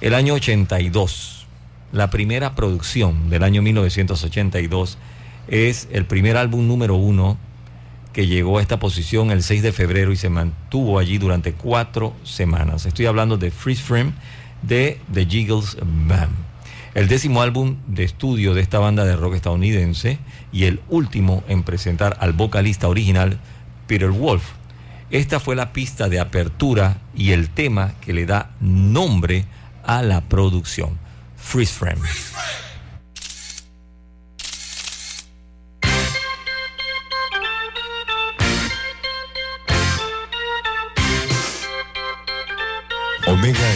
El año 82, la primera producción del año 1982 es el primer álbum número uno que llegó a esta posición el 6 de febrero y se mantuvo allí durante cuatro semanas. Estoy hablando de Freeze Frame de The Jiggles Band. El décimo álbum de estudio de esta banda de rock estadounidense y el último en presentar al vocalista original Peter Wolf. Esta fue la pista de apertura y el tema que le da nombre a la producción, Freeze Frame. Omega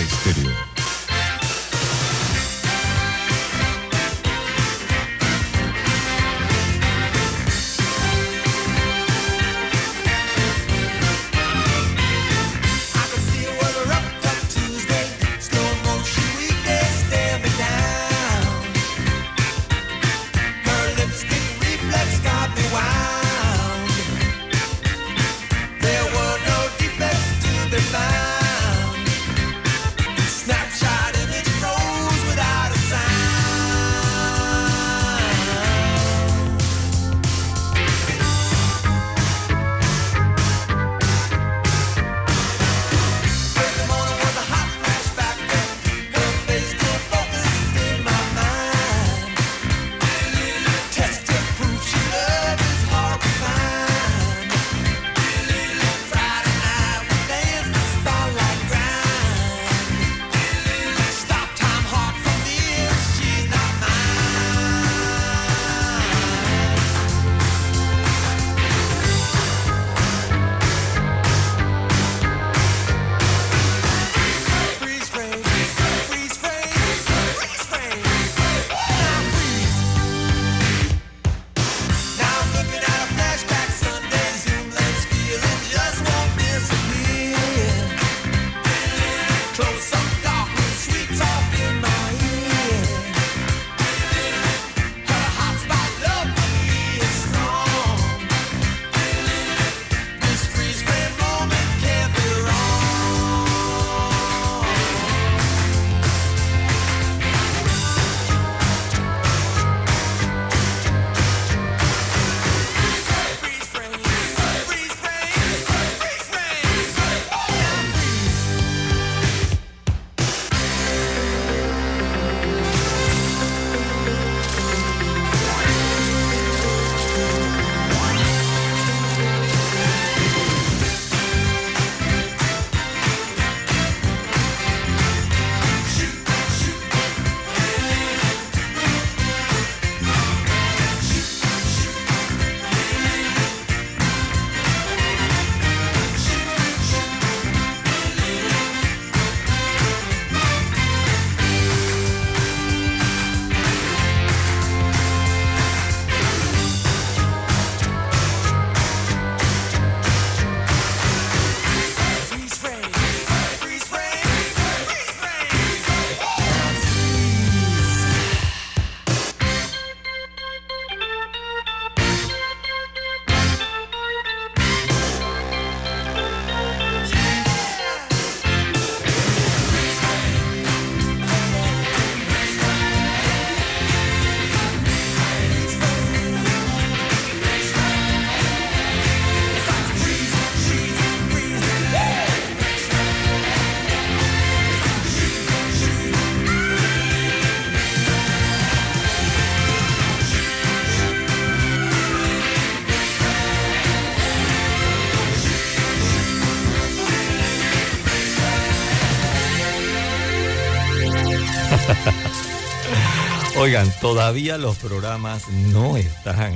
Oigan, todavía los programas no están.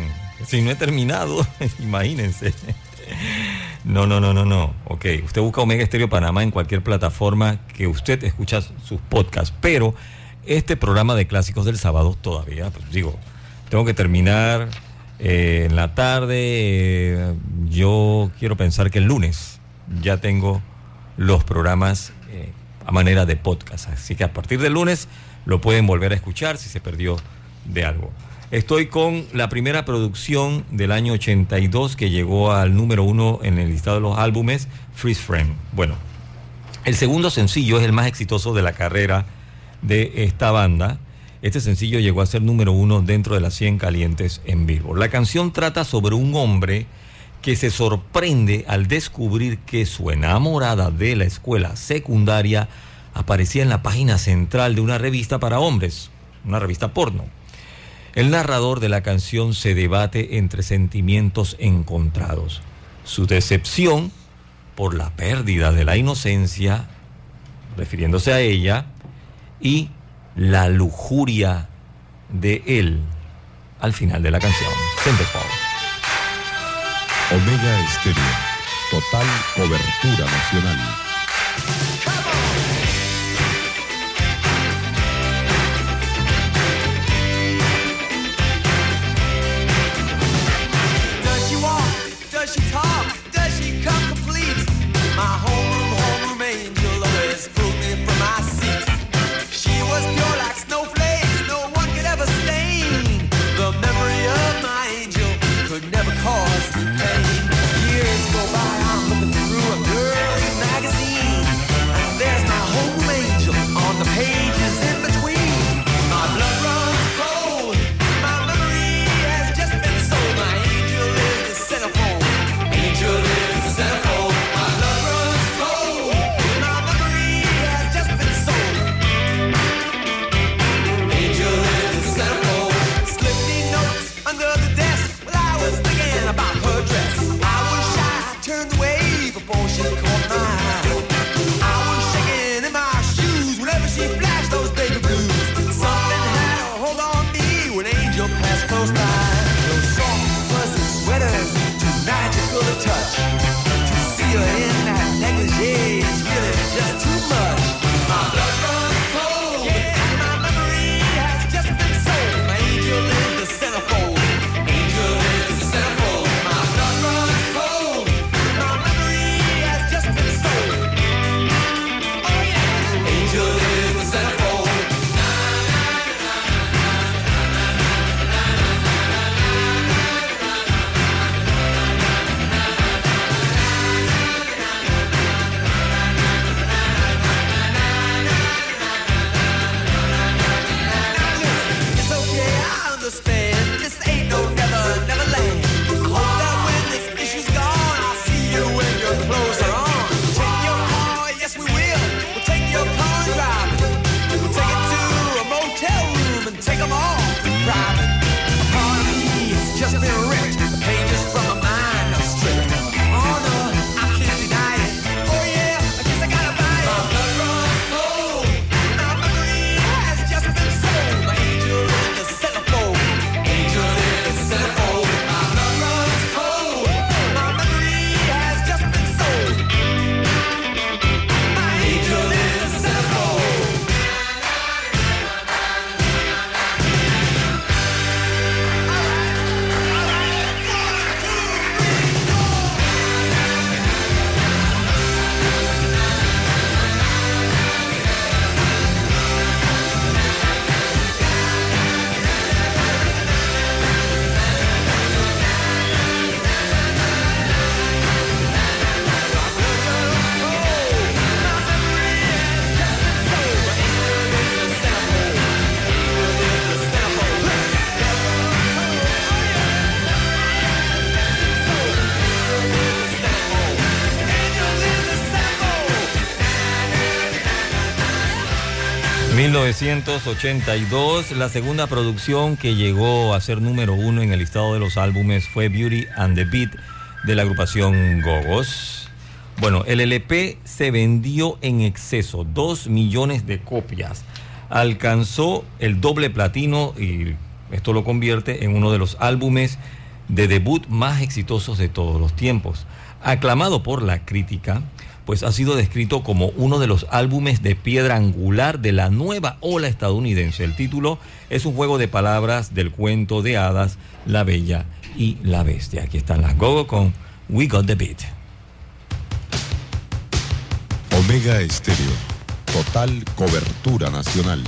Si no he terminado, imagínense. No, no, no, no, no. Ok, usted busca Omega Estéreo Panamá en cualquier plataforma que usted escucha sus podcasts, pero este programa de clásicos del sábado todavía, pues digo, tengo que terminar eh, en la tarde. Eh, yo quiero pensar que el lunes ya tengo los programas eh, a manera de podcast. Así que a partir del lunes lo pueden volver a escuchar si se perdió de algo. Estoy con la primera producción del año 82 que llegó al número uno en el listado de los álbumes, Freeze Frame. Bueno, el segundo sencillo es el más exitoso de la carrera de esta banda. Este sencillo llegó a ser número uno dentro de las 100 calientes en vivo. La canción trata sobre un hombre que se sorprende al descubrir que su enamorada de la escuela secundaria aparecía en la página central de una revista para hombres, una revista porno. El narrador de la canción se debate entre sentimientos encontrados. Su decepción por la pérdida de la inocencia, refiriéndose a ella, y la lujuria de él al final de la canción. Omega Estéreo, total cobertura nacional. ...1982... la segunda producción que llegó a ser número uno en el listado de los álbumes fue Beauty and the Beat de la agrupación Gogos. Bueno, el LP se vendió en exceso, dos millones de copias. Alcanzó el doble platino y esto lo convierte en uno de los álbumes de debut más exitosos de todos los tiempos. Aclamado por la crítica, pues ha sido descrito como uno de los álbumes de piedra angular de la nueva ola estadounidense. El título es un juego de palabras del cuento de hadas La Bella y la Bestia. Aquí están las Gogo con We Got the Beat. Omega Estéreo, total cobertura nacional.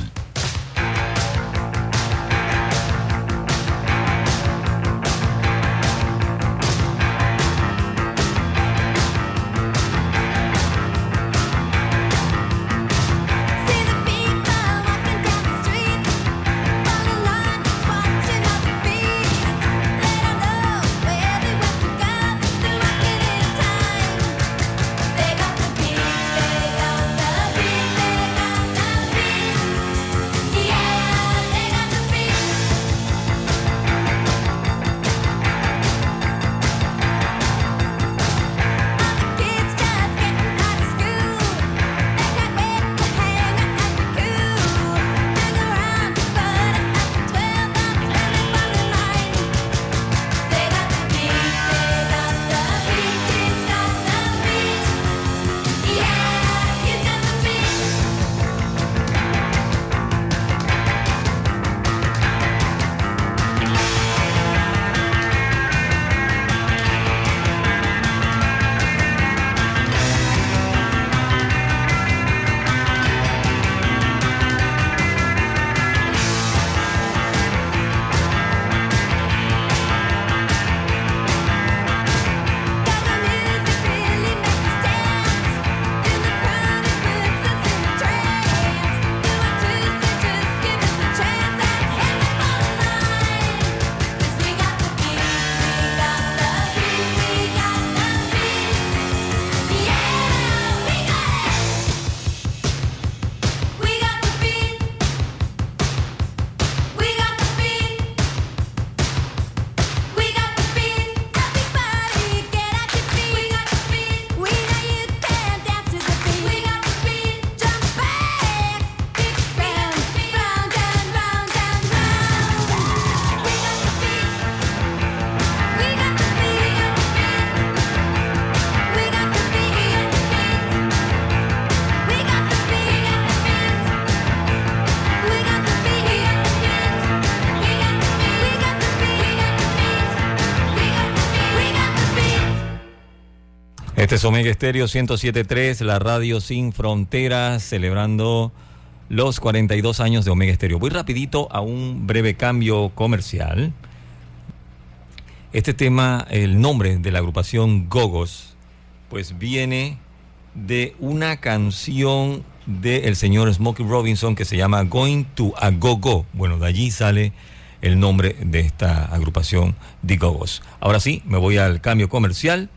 Este es Omega Estéreo 107.3, la radio sin fronteras, celebrando los 42 años de Omega Estéreo. Voy rapidito a un breve cambio comercial. Este tema, el nombre de la agrupación Gogos, pues viene de una canción del señor Smokey Robinson que se llama Going to a Go Go. Bueno, de allí sale el nombre de esta agrupación, The Gogos. Ahora sí, me voy al cambio comercial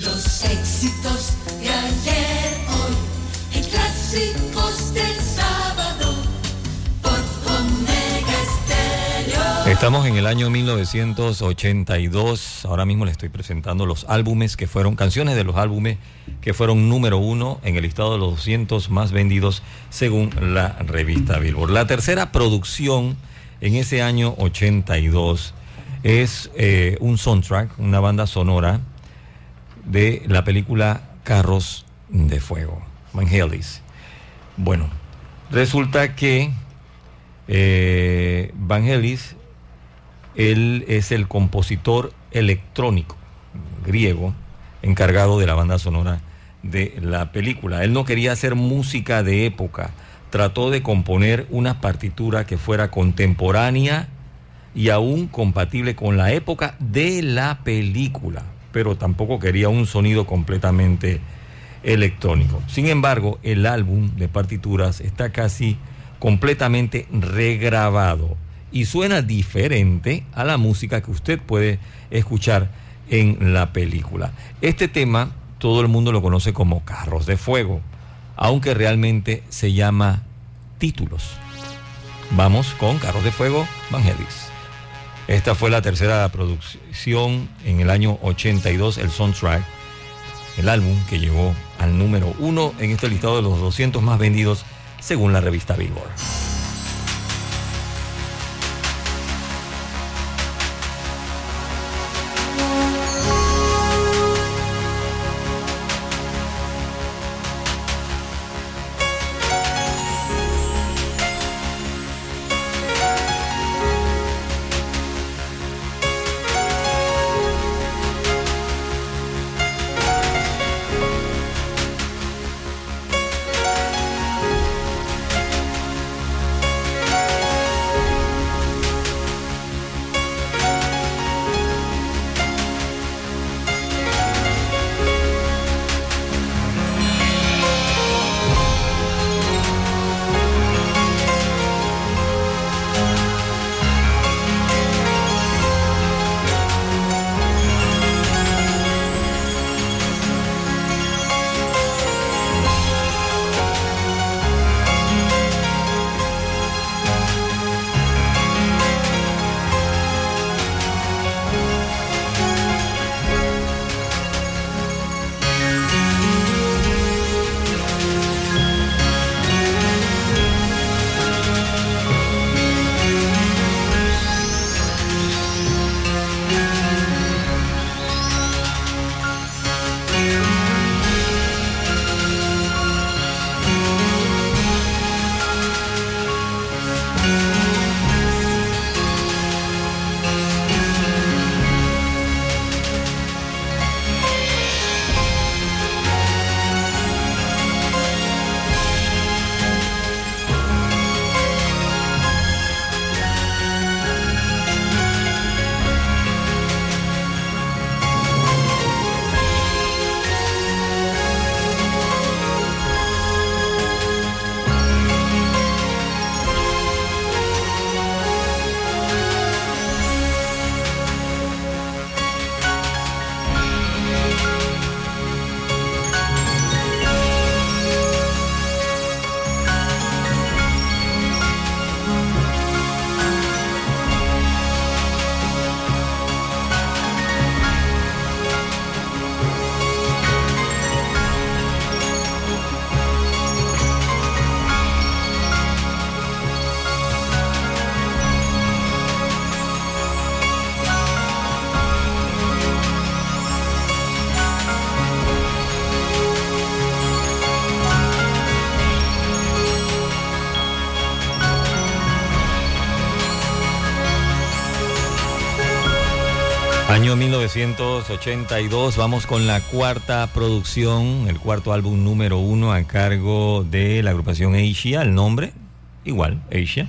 los éxitos de ayer, hoy, en clásicos del sábado, por Omega Estéreo. Estamos en el año 1982. Ahora mismo le estoy presentando los álbumes que fueron, canciones de los álbumes que fueron número uno en el listado de los 200 más vendidos según la revista Billboard. La tercera producción en ese año 82 es eh, un soundtrack, una banda sonora de la película Carros de Fuego, Vangelis. Bueno, resulta que eh, Vangelis, él es el compositor electrónico griego encargado de la banda sonora de la película. Él no quería hacer música de época, trató de componer una partitura que fuera contemporánea y aún compatible con la época de la película pero tampoco quería un sonido completamente electrónico. Sin embargo, el álbum de partituras está casi completamente regrabado y suena diferente a la música que usted puede escuchar en la película. Este tema todo el mundo lo conoce como Carros de Fuego, aunque realmente se llama Títulos. Vamos con Carros de Fuego, Vangelis. Esta fue la tercera producción en el año 82, el soundtrack, el álbum que llegó al número uno en este listado de los 200 más vendidos según la revista Billboard. Año 1982, vamos con la cuarta producción, el cuarto álbum número uno a cargo de la agrupación Asia, el nombre, igual, Asia.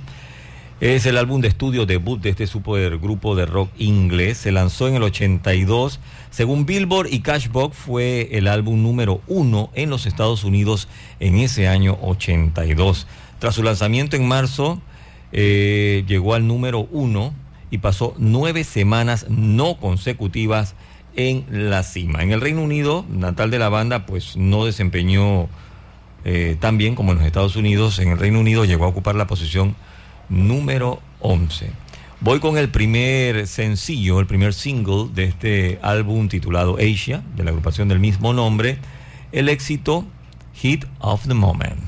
Es el álbum de estudio debut de este supergrupo de rock inglés. Se lanzó en el 82. Según Billboard y Cashbox, fue el álbum número uno en los Estados Unidos en ese año 82. Tras su lanzamiento en marzo, eh, llegó al número uno y pasó nueve semanas no consecutivas en la cima. En el Reino Unido, natal de la banda, pues no desempeñó eh, tan bien como en los Estados Unidos. En el Reino Unido llegó a ocupar la posición número 11. Voy con el primer sencillo, el primer single de este álbum titulado Asia, de la agrupación del mismo nombre, el éxito Hit of the Moment.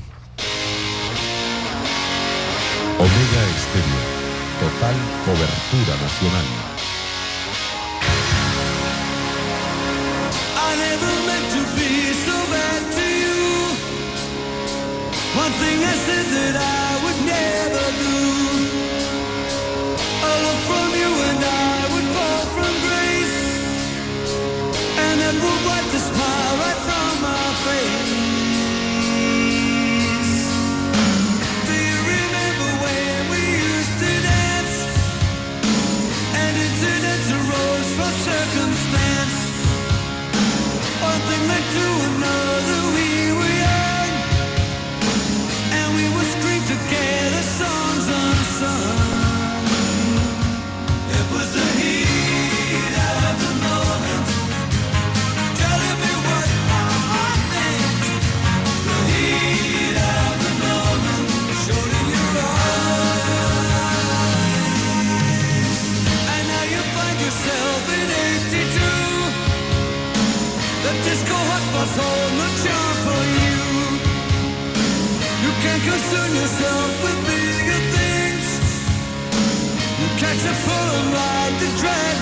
Omega Estéreo, cobertura nacional. One thing I said yourself bigger things. You catch a pull like the dragon's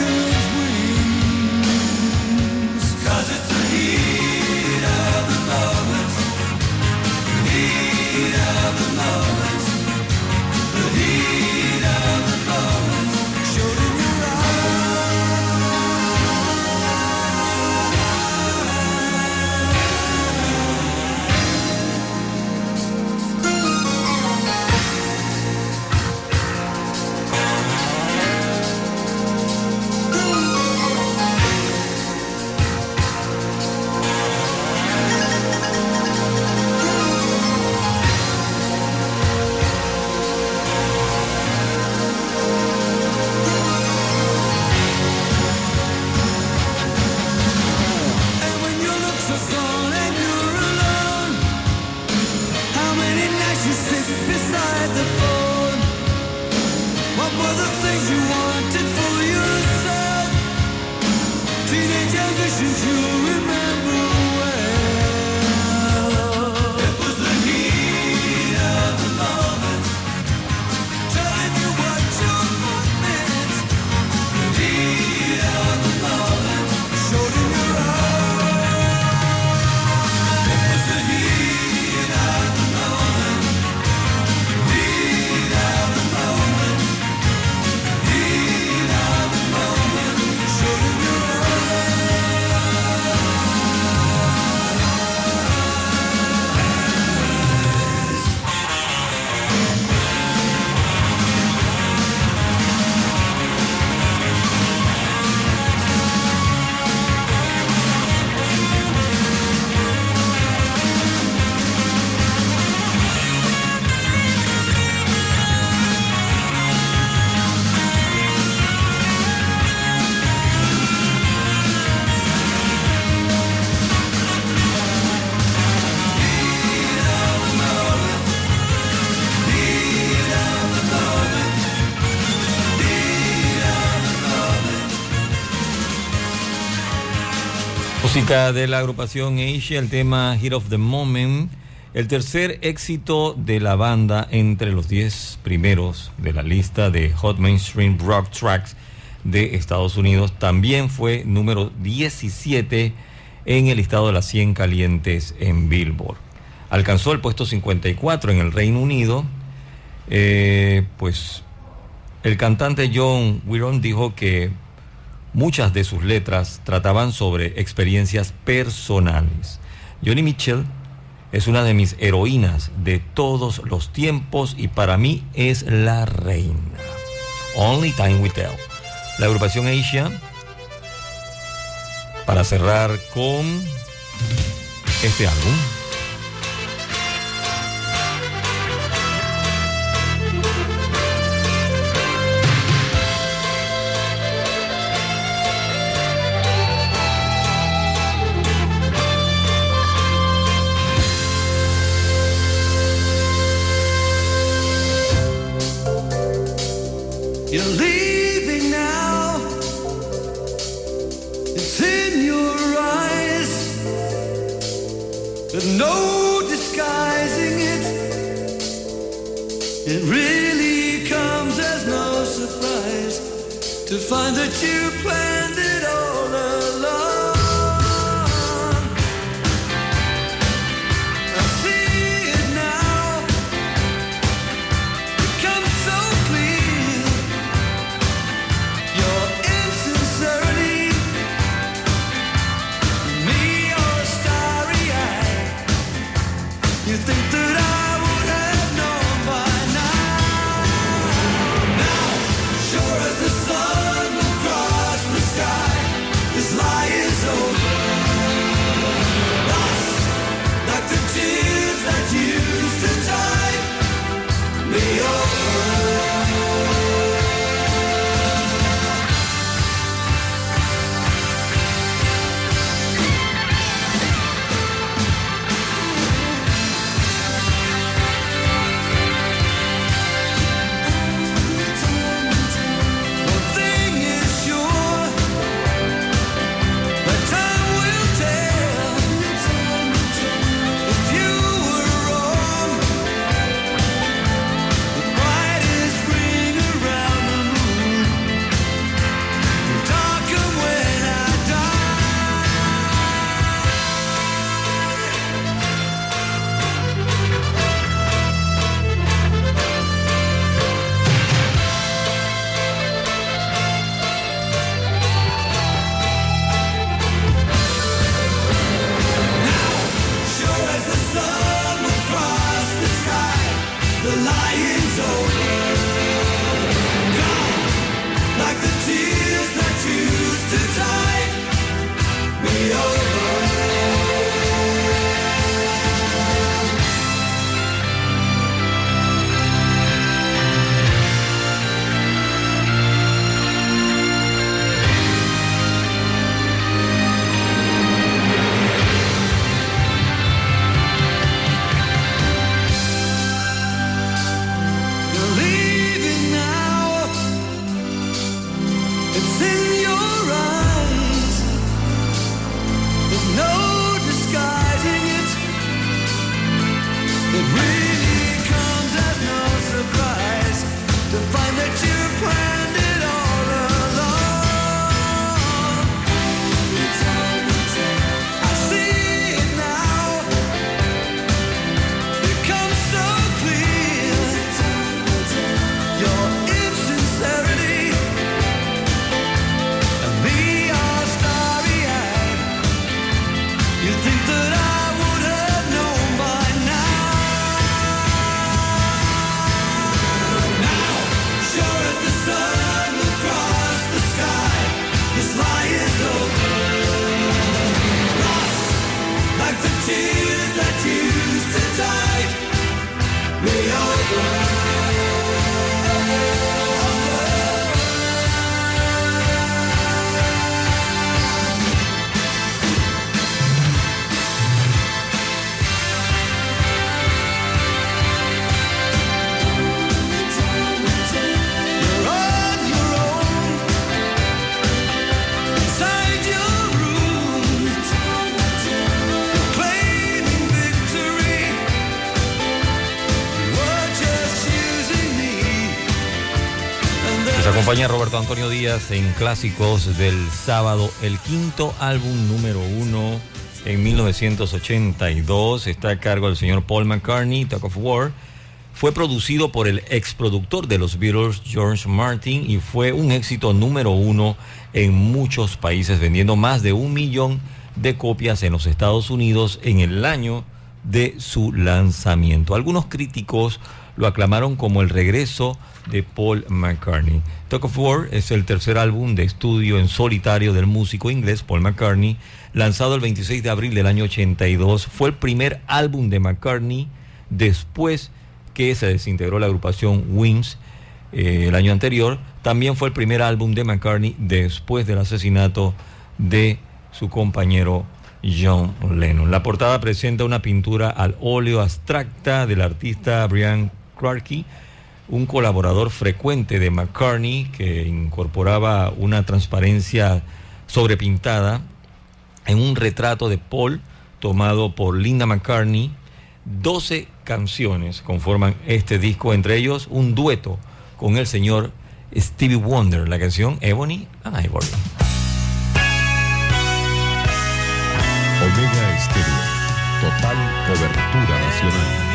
Música de la agrupación Asia, el tema Hit of the Moment, el tercer éxito de la banda entre los 10 primeros de la lista de Hot Mainstream Rock Tracks de Estados Unidos, también fue número 17 en el listado de las 100 calientes en Billboard. Alcanzó el puesto 54 en el Reino Unido, eh, pues el cantante John Wiron dijo que Muchas de sus letras trataban sobre experiencias personales. Johnny Mitchell es una de mis heroínas de todos los tiempos y para mí es la reina. Only Time We Tell. La agrupación Asia, para cerrar con este álbum. You're leaving now. It's in your eyes. but no disguising it. It really comes as no surprise to find that you plan. Antonio Díaz en clásicos del sábado, el quinto álbum número uno en 1982. Está a cargo del señor Paul McCartney, Talk of War. Fue producido por el ex productor de los Beatles, George Martin, y fue un éxito número uno en muchos países, vendiendo más de un millón de copias en los Estados Unidos en el año de su lanzamiento. Algunos críticos lo aclamaron como el regreso de Paul McCartney. Talk of War es el tercer álbum de estudio en solitario del músico inglés Paul McCartney, lanzado el 26 de abril del año 82. Fue el primer álbum de McCartney después que se desintegró la agrupación Wings eh, el año anterior. También fue el primer álbum de McCartney después del asesinato de su compañero John Lennon. La portada presenta una pintura al óleo abstracta del artista Brian Clarkey, un colaborador frecuente de McCartney que incorporaba una transparencia sobrepintada en un retrato de Paul tomado por Linda McCartney. 12 canciones conforman este disco, entre ellos un dueto con el señor Stevie Wonder, la canción Ebony and Ivory. Omega Estéreo. Total cobertura nacional.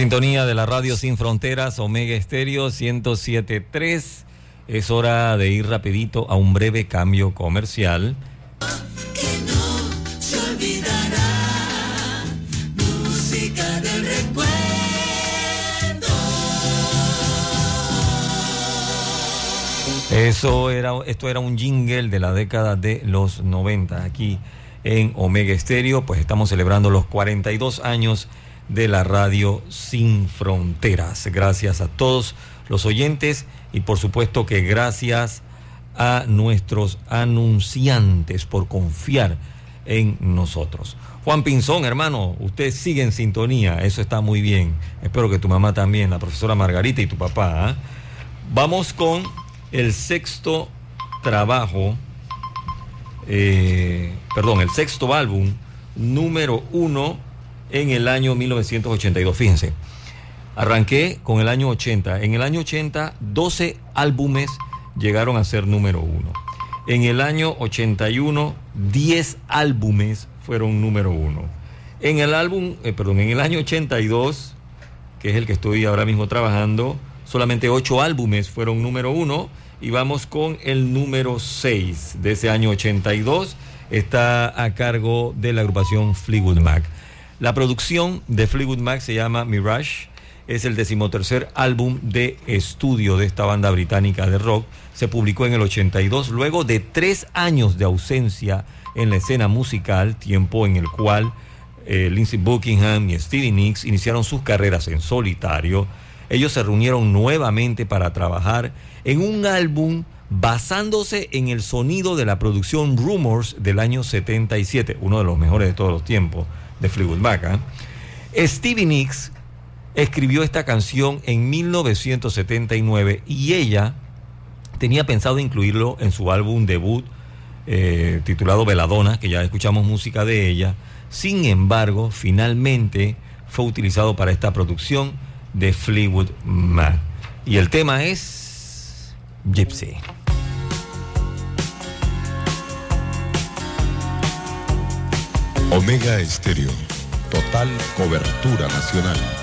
Sintonía de la radio Sin Fronteras, Omega Estéreo 1073. Es hora de ir rapidito a un breve cambio comercial. que no se olvidará. Música del recuerdo. Eso era, esto era un jingle de la década de los 90 aquí en Omega Estéreo, pues estamos celebrando los 42 años de la radio sin fronteras. Gracias a todos los oyentes y por supuesto que gracias a nuestros anunciantes por confiar en nosotros. Juan Pinzón, hermano, usted sigue en sintonía, eso está muy bien. Espero que tu mamá también, la profesora Margarita y tu papá. ¿ah? Vamos con el sexto trabajo, eh, perdón, el sexto álbum número uno en el año 1982. Fíjense, arranqué con el año 80. En el año 80, 12 álbumes llegaron a ser número uno. En el año 81, 10 álbumes fueron número uno. En el álbum, eh, perdón, en el año 82, que es el que estoy ahora mismo trabajando, solamente 8 álbumes fueron número uno. Y vamos con el número 6 de ese año 82. Está a cargo de la agrupación Fleetwood Mac. La producción de Fleetwood Mac se llama Mirage. Es el decimotercer álbum de estudio de esta banda británica de rock. Se publicó en el 82, luego de tres años de ausencia en la escena musical, tiempo en el cual eh, Lindsey Buckingham y Stevie Nicks iniciaron sus carreras en solitario. Ellos se reunieron nuevamente para trabajar en un álbum basándose en el sonido de la producción Rumors del año 77, uno de los mejores de todos los tiempos de Fleetwood Mac. ¿ah? Stevie Nicks escribió esta canción en 1979 y ella tenía pensado incluirlo en su álbum debut eh, titulado Veladona, que ya escuchamos música de ella. Sin embargo, finalmente fue utilizado para esta producción de Fleetwood Mac. Y el tema es Gypsy. Omega Estéreo. Total cobertura nacional.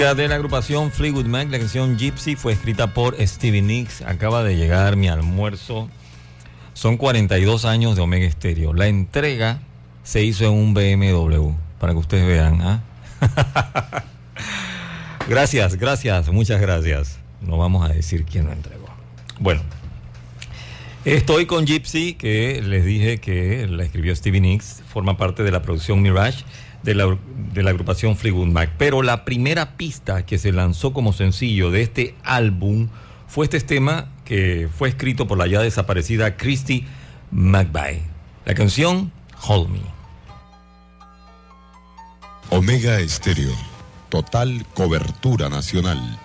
De la agrupación Fleetwood Mac, la canción Gypsy fue escrita por Stevie Nicks. Acaba de llegar mi almuerzo. Son 42 años de Omega Stereo. La entrega se hizo en un BMW, para que ustedes vean. ¿ah? gracias, gracias, muchas gracias. No vamos a decir quién lo entregó. Bueno, estoy con Gypsy, que les dije que la escribió Stevie Nicks, forma parte de la producción Mirage de la, de la agrupación Fleetwood Mac. Pero la primera pista que se lanzó como sencillo de este álbum fue este tema que fue escrito por la ya desaparecida Christy McVie. La canción Hold Me. Omega Estéreo. Total cobertura nacional.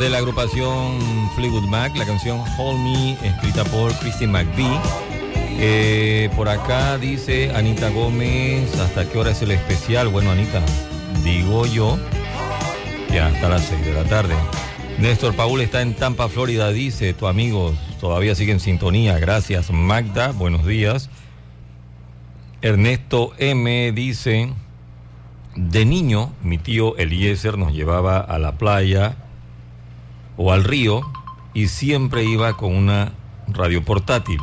De la agrupación Fleetwood Mac, la canción Hold Me, escrita por Christine McVie. Eh, por acá dice Anita Gómez, ¿hasta qué hora es el especial? Bueno, Anita, digo yo, ya hasta las 6 de la tarde. Néstor Paul está en Tampa, Florida, dice, tu amigo todavía sigue en sintonía, gracias. Magda, buenos días. Ernesto M dice, de niño mi tío Eliezer nos llevaba a la playa o al río y siempre iba con una radio portátil,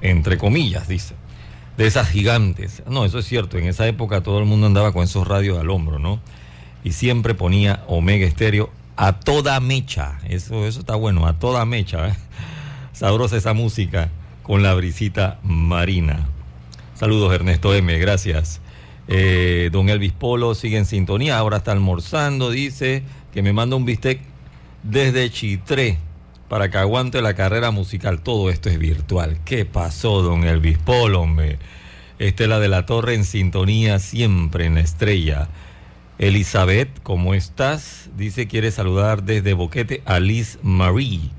entre comillas, dice, de esas gigantes. No, eso es cierto, en esa época todo el mundo andaba con esos radios al hombro, ¿no? Y siempre ponía Omega Estéreo a toda mecha, eso, eso está bueno, a toda mecha, ¿eh? sabrosa esa música con la brisita marina. Saludos Ernesto M, gracias. Eh, don Elvis Polo sigue en sintonía, ahora está almorzando, dice que me manda un bistec desde Chitré. para que aguante la carrera musical. Todo esto es virtual. ¿Qué pasó, don Elvis hombre? Estela de la Torre en sintonía siempre en la estrella. Elizabeth, ¿cómo estás? Dice, quiere saludar desde Boquete a Liz Marie.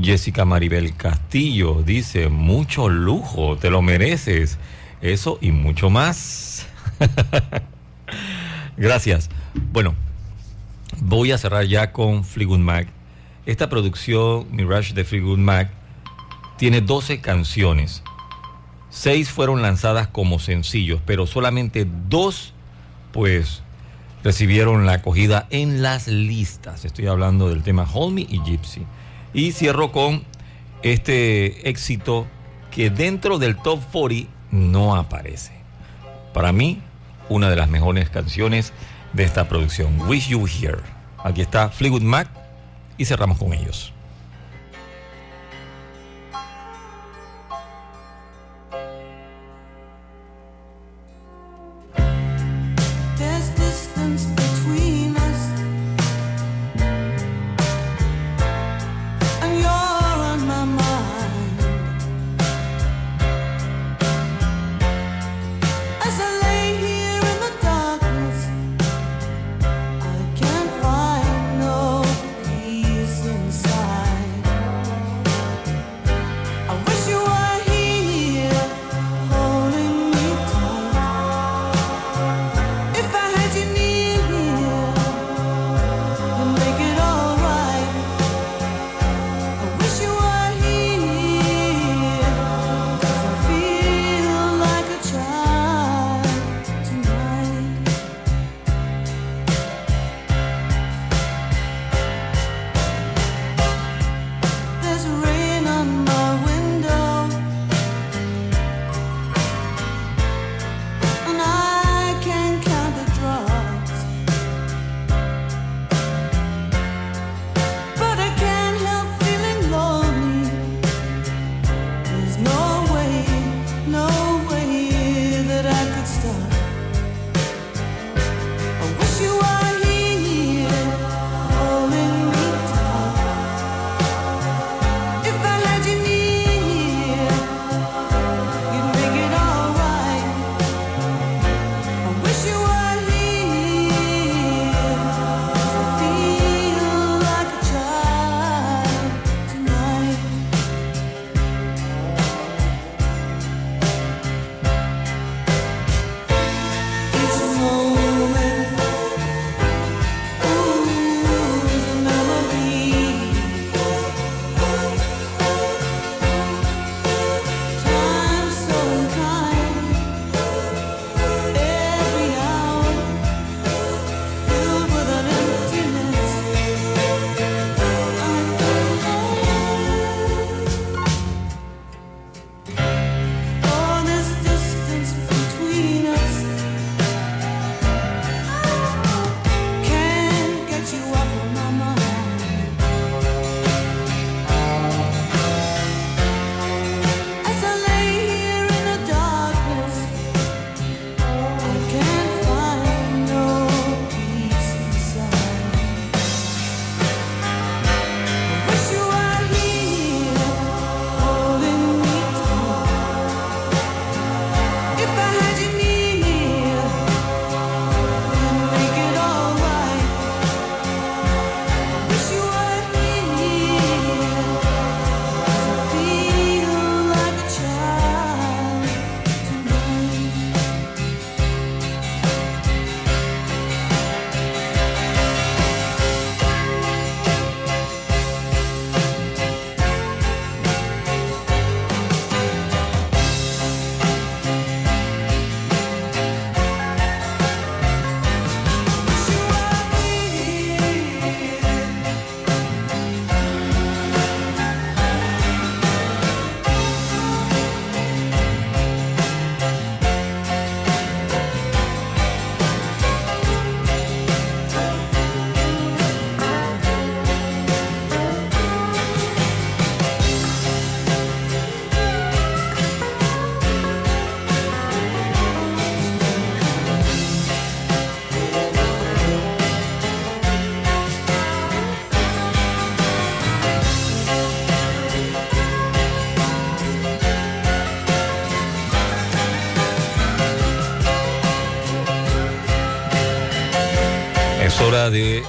Jessica Maribel Castillo dice, mucho lujo, te lo mereces. Eso y mucho más. Gracias. Bueno, voy a cerrar ya con Fleetwood Mac. Esta producción, Mirage de Fleetwood Mac, tiene 12 canciones. Seis fueron lanzadas como sencillos, pero solamente dos, pues, recibieron la acogida en las listas. Estoy hablando del tema Hold Me y Gypsy. Y cierro con este éxito que dentro del top 40 no aparece. Para mí, una de las mejores canciones de esta producción, Wish You Here. Aquí está Fleetwood Mac y cerramos con ellos.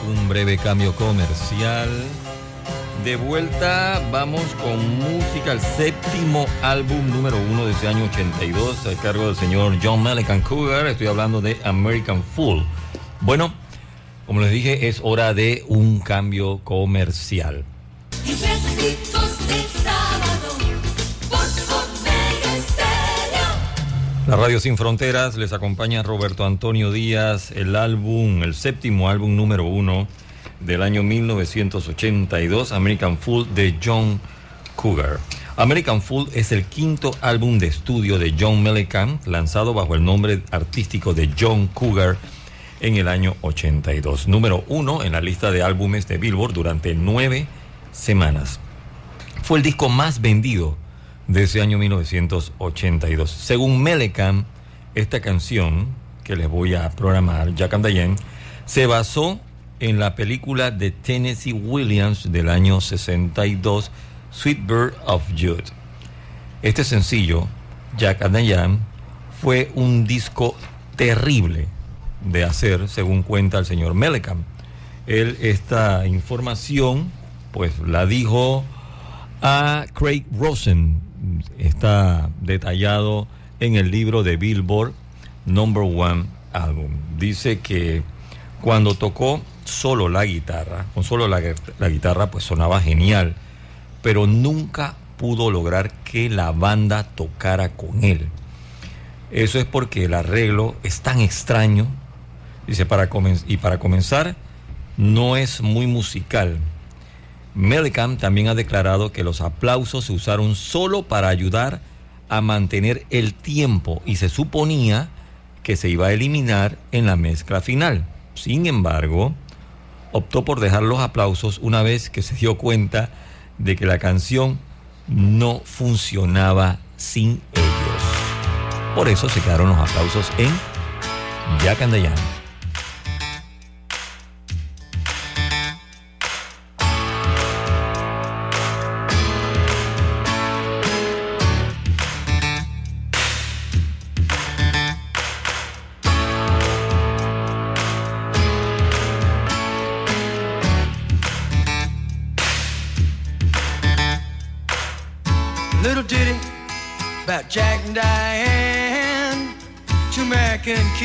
Un breve cambio comercial. De vuelta, vamos con música, el séptimo álbum número uno de ese año 82, a cargo del señor John Mellencamp Cougar. Estoy hablando de American Fool. Bueno, como les dije, es hora de un cambio comercial. La Radio Sin Fronteras les acompaña Roberto Antonio Díaz, el álbum, el séptimo álbum número uno del año 1982, American Fool de John Cougar. American Fool es el quinto álbum de estudio de John Mellencamp, lanzado bajo el nombre artístico de John Cougar en el año 82. Número uno en la lista de álbumes de Billboard durante nueve semanas. Fue el disco más vendido de ese año 1982. Según Mellencamp, esta canción que les voy a programar, Jack and Diane, se basó en la película de Tennessee Williams del año 62, Sweet Bird of Jude. Este sencillo, Jack and Diane, fue un disco terrible de hacer, según cuenta el señor Mellencamp. Él esta información, pues la dijo a Craig Rosen. Está detallado en el libro de Billboard Number One Album. Dice que cuando tocó solo la guitarra, con solo la, guitarra, pues sonaba genial, pero nunca pudo lograr que la banda tocara con él. Eso es porque el arreglo es tan extraño, dice, para y para comenzar, no es muy musical. Mellencamp también ha declarado que los aplausos se usaron solo para ayudar a mantener el tiempo y se suponía que se iba a eliminar en la mezcla final. Sin embargo, optó por dejar los aplausos una vez que se dio cuenta de que la canción no funcionaba sin ellos. Por eso se quedaron los aplausos en Jack and. Little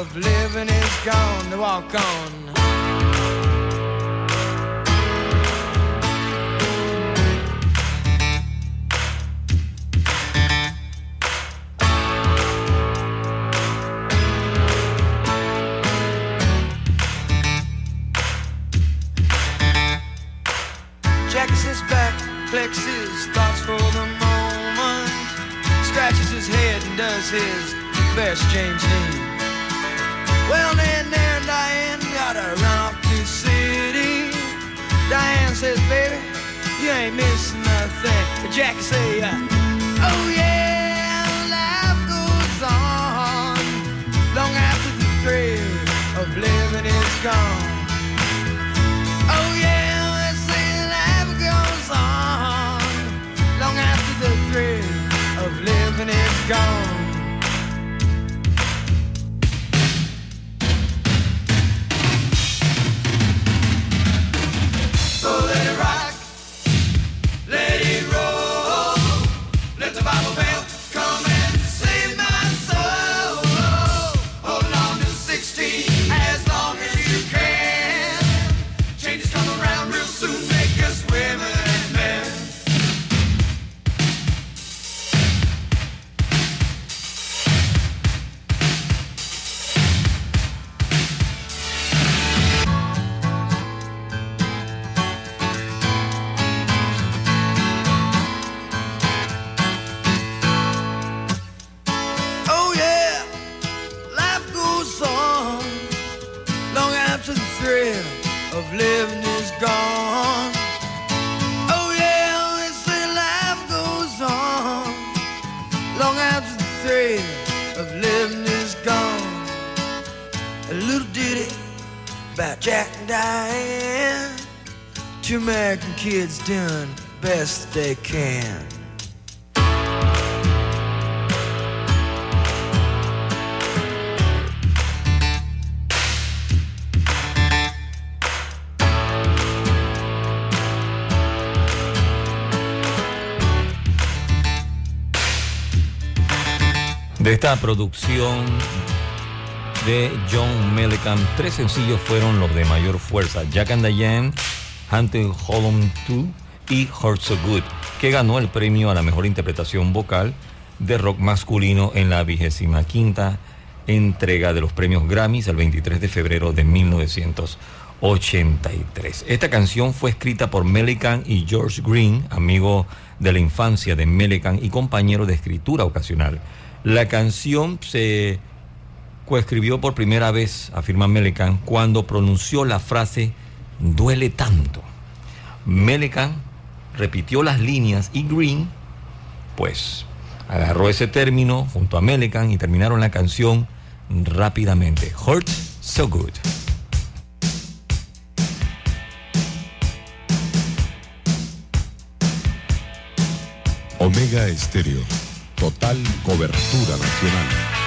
of living is gone. To walk on. Jackie sits back, flexes thoughts for the moment, scratches his head and does his best James Dean. Well, then there Diane gotta run off to city. Diane says, baby, you ain't missing nothing. But Jackie say, uh, oh yeah, life goes on long after the thrill of living is gone. about Jack and Diane. Two American kids doing best they can. de esta producción de John Mellencamp. Tres sencillos fueron los de mayor fuerza: Jack and Diane, Hunting Hollow 2 y Heart So Good, que ganó el premio a la mejor interpretación vocal de rock masculino en la vigésima quinta entrega de los premios Grammys el 23 de febrero de 1983. Esta canción fue escrita por Mellencamp y George Green, amigo de la infancia de Mellencamp y compañero de escritura ocasional. La canción se coescribió por primera vez, afirma Melecan, cuando pronunció la frase duele tanto. Melecan repitió las líneas y Green, pues, agarró ese término junto a Melecan y terminaron la canción rápidamente. Hurt So Good. Omega Estéreo. Total cobertura nacional.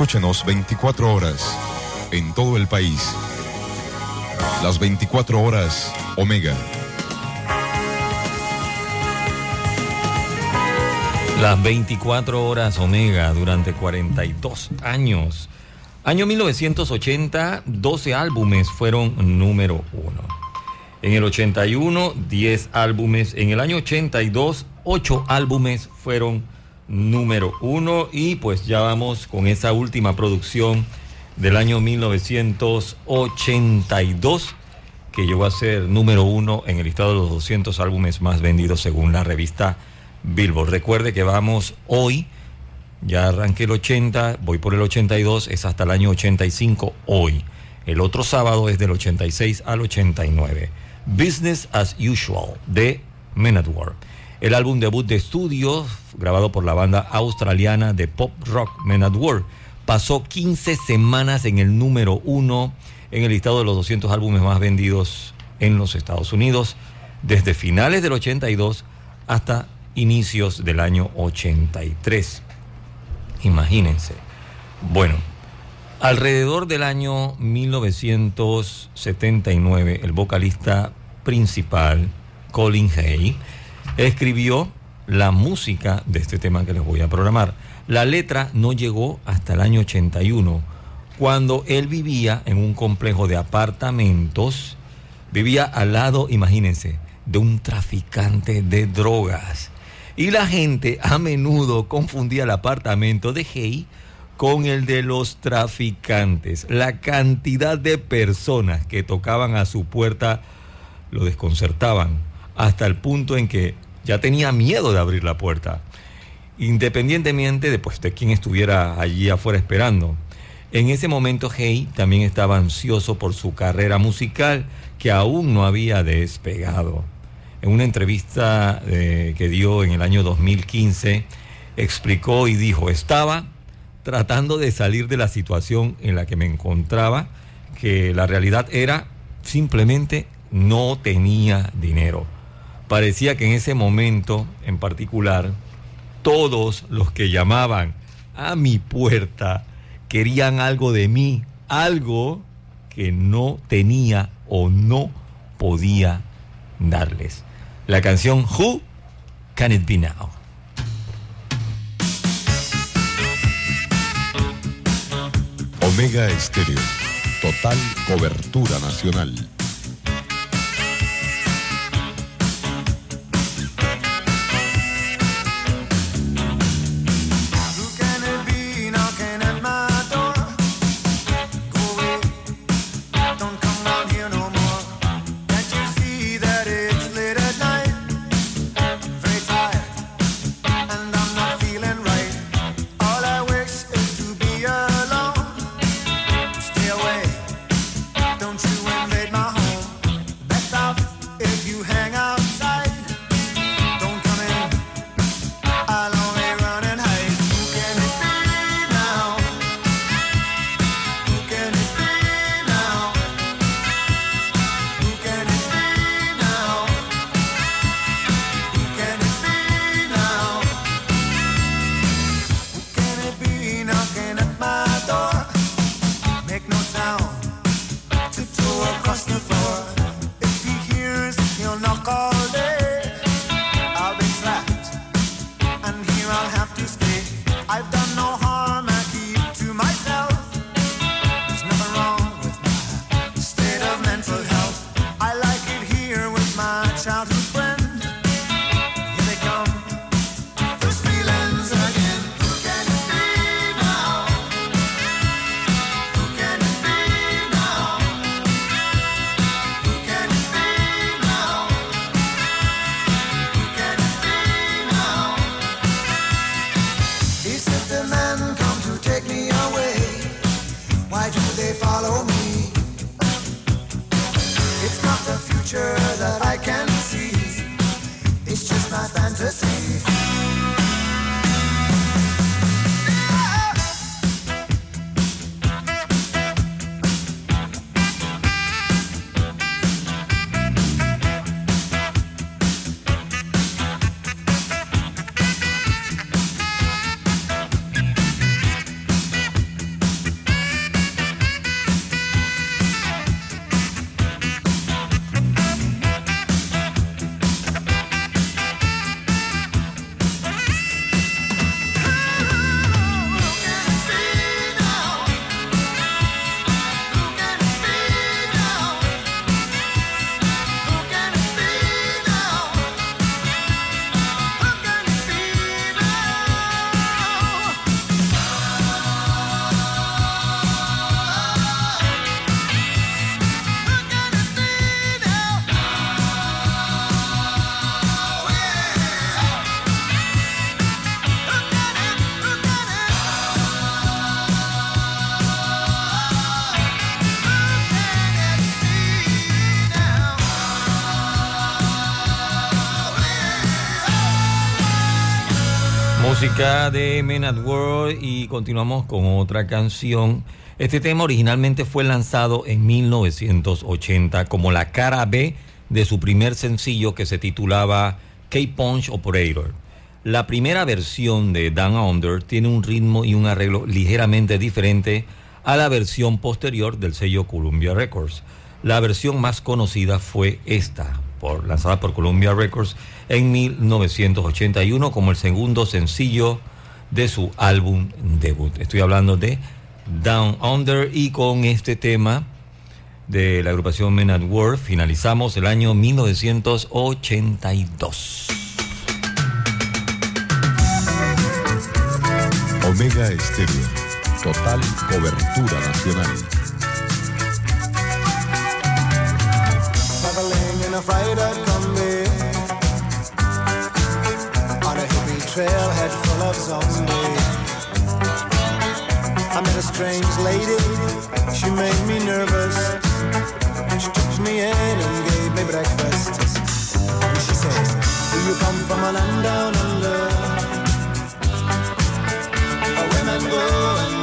Escúchenos 24 horas en todo el país. Las 24 horas Omega. Las 24 horas Omega durante 42 años. Año 1980, 12 álbumes fueron número uno. En el 81, 10 álbumes. En el año 82, 8 álbumes fueron número uno. Y pues ya vamos con esa última producción del año 1982 que llegó a ser número uno en el listado de los 200 álbumes más vendidos según la revista Billboard. Recuerde que vamos hoy, ya arranqué el 80, voy por el 82, es hasta el año 85 hoy. El otro sábado es del 86 al 89. Business as Usual de Men at War. El álbum debut de estudio, grabado por la banda australiana de pop rock Men at War, pasó 15 semanas en el número uno en el listado de los 200 álbumes más vendidos en los Estados Unidos, desde finales del 82 hasta inicios del año 83. Imagínense. Bueno, alrededor del año 1979, el vocalista principal, Colin Hay, escribió la música de este tema que les voy a programar. La letra no llegó hasta el año 81, cuando él vivía en un complejo de apartamentos, vivía al lado, imagínense, de un traficante de drogas. Y la gente a menudo confundía el apartamento de Hay con el de los traficantes. La cantidad de personas que tocaban a su puerta lo desconcertaban, hasta el punto en que ya tenía miedo de abrir la puerta, independientemente de, pues, de quién estuviera allí afuera esperando. En ese momento Hay también estaba ansioso por su carrera musical que aún no había despegado. En una entrevista eh, que dio en el año 2015, explicó y dijo, estaba tratando de salir de la situación en la que me encontraba, que la realidad era simplemente no tenía dinero. Parecía que en ese momento en particular, todos los que llamaban a mi puerta querían algo de mí, algo que no tenía o no podía darles. La canción Who Can It Be Now? Omega Estéreo. Total cobertura nacional. Música de Men at Work y continuamos con otra canción. Este tema originalmente fue lanzado en 1980 como la cara B de su primer sencillo que se titulaba K-Punch Operator. La primera versión de Down Under tiene un ritmo y un arreglo ligeramente diferente a la versión posterior del sello Columbia Records. La versión más conocida fue esta, por, lanzada por Columbia Records en 1981 como el segundo sencillo de su álbum debut. Estoy hablando de Down Under y con este tema de la agrupación Men at Work finalizamos el año 1982. Omega Estéreo. Total cobertura nacional. Traveling in a a full of zombies. I met a strange lady, she made me nervous. She took me in and gave me breakfast. And she said, Do you come from a land down under? Where women go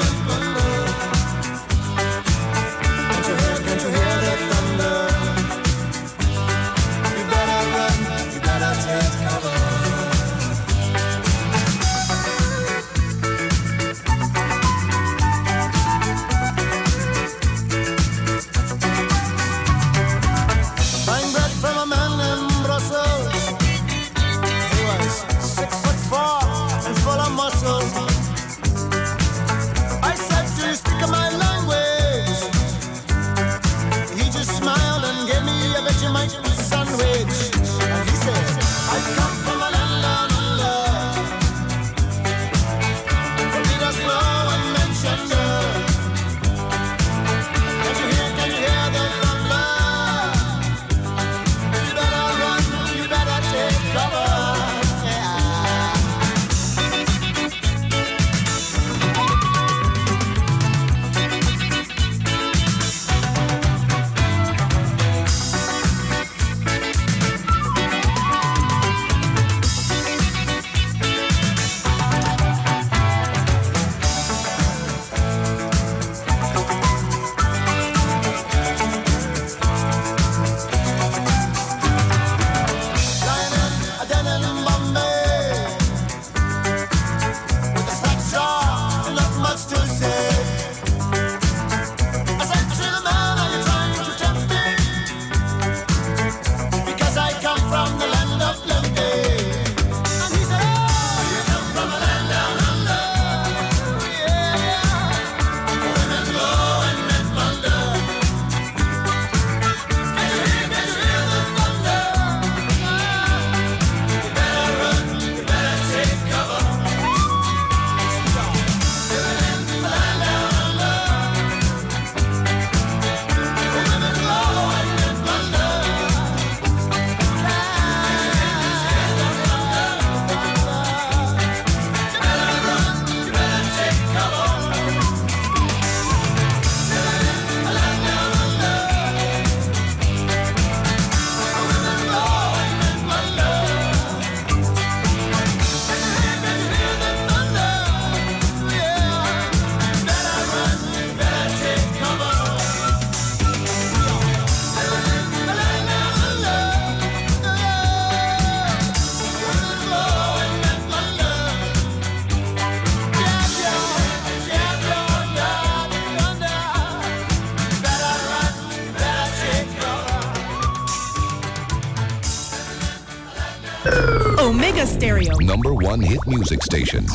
one hit music station.